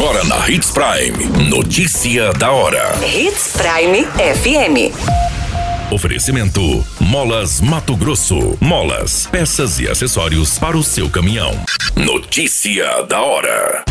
Agora na Hits Prime. Notícia da hora. Hits Prime FM. Oferecimento: Molas Mato Grosso. Molas, peças e acessórios para o seu caminhão. Notícia da hora.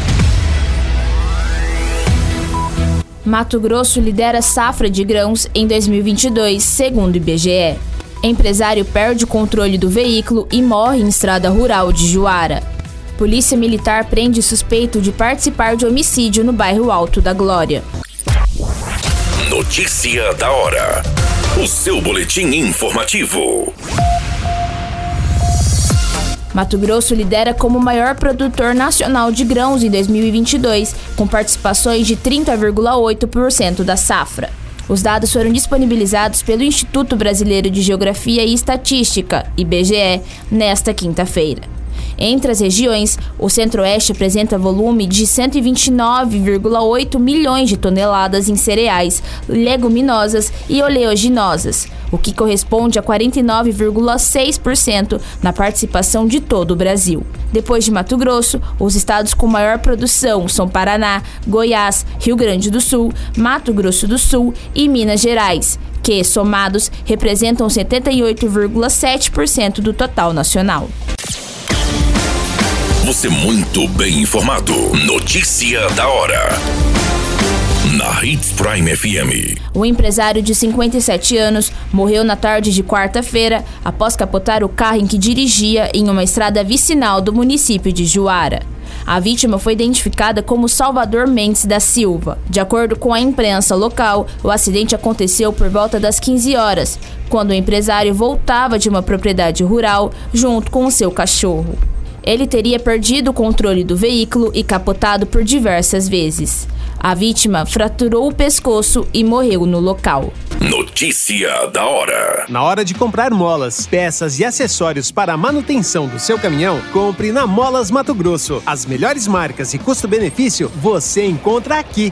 Mato Grosso lidera safra de grãos em 2022, segundo o IBGE. Empresário perde o controle do veículo e morre em estrada rural de Juara. Polícia Militar prende suspeito de participar de homicídio no bairro Alto da Glória. Notícia da hora. O seu boletim informativo. Mato Grosso lidera como o maior produtor nacional de grãos em 2022, com participações de 30,8% da safra. Os dados foram disponibilizados pelo Instituto Brasileiro de Geografia e Estatística, IBGE, nesta quinta-feira. Entre as regiões, o Centro-Oeste apresenta volume de 129,8 milhões de toneladas em cereais, leguminosas e oleaginosas, o que corresponde a 49,6% na participação de todo o Brasil. Depois de Mato Grosso, os estados com maior produção são Paraná, Goiás, Rio Grande do Sul, Mato Grosso do Sul e Minas Gerais, que, somados, representam 78,7% do total nacional. Você muito bem informado. Notícia da hora. Na Hits Prime FM. O empresário de 57 anos morreu na tarde de quarta-feira após capotar o carro em que dirigia em uma estrada vicinal do município de Juara. A vítima foi identificada como Salvador Mendes da Silva. De acordo com a imprensa local, o acidente aconteceu por volta das 15 horas, quando o empresário voltava de uma propriedade rural junto com o seu cachorro. Ele teria perdido o controle do veículo e capotado por diversas vezes. A vítima fraturou o pescoço e morreu no local. Notícia da hora. Na hora de comprar molas, peças e acessórios para a manutenção do seu caminhão, compre na Molas Mato Grosso. As melhores marcas e custo-benefício você encontra aqui.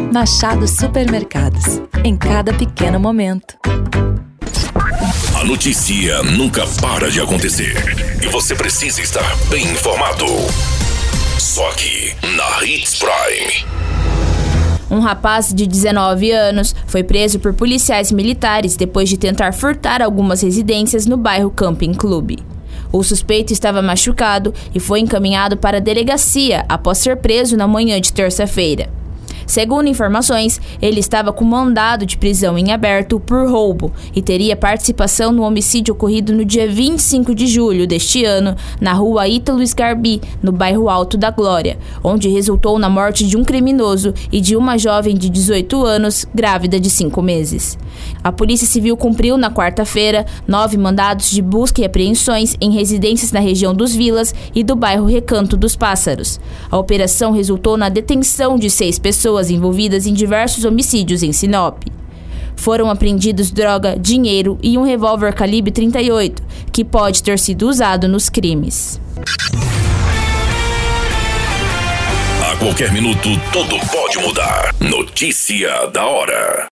Machado Supermercados. Em cada pequeno momento. A notícia nunca para de acontecer. E você precisa estar bem informado. Só aqui, na Hits Prime. Um rapaz de 19 anos foi preso por policiais militares depois de tentar furtar algumas residências no bairro Camping Clube. O suspeito estava machucado e foi encaminhado para a delegacia após ser preso na manhã de terça-feira. Segundo informações, ele estava com mandado de prisão em aberto por roubo e teria participação no homicídio ocorrido no dia 25 de julho deste ano, na rua Ítalo Scarbi, no bairro Alto da Glória, onde resultou na morte de um criminoso e de uma jovem de 18 anos, grávida de 5 meses. A Polícia Civil cumpriu na quarta-feira nove mandados de busca e apreensões em residências na região dos Vilas e do bairro Recanto dos Pássaros. A operação resultou na detenção de seis pessoas pessoas envolvidas em diversos homicídios em Sinop. Foram apreendidos droga, dinheiro e um revólver calibre 38, que pode ter sido usado nos crimes. A qualquer minuto, tudo pode mudar. Notícia da hora.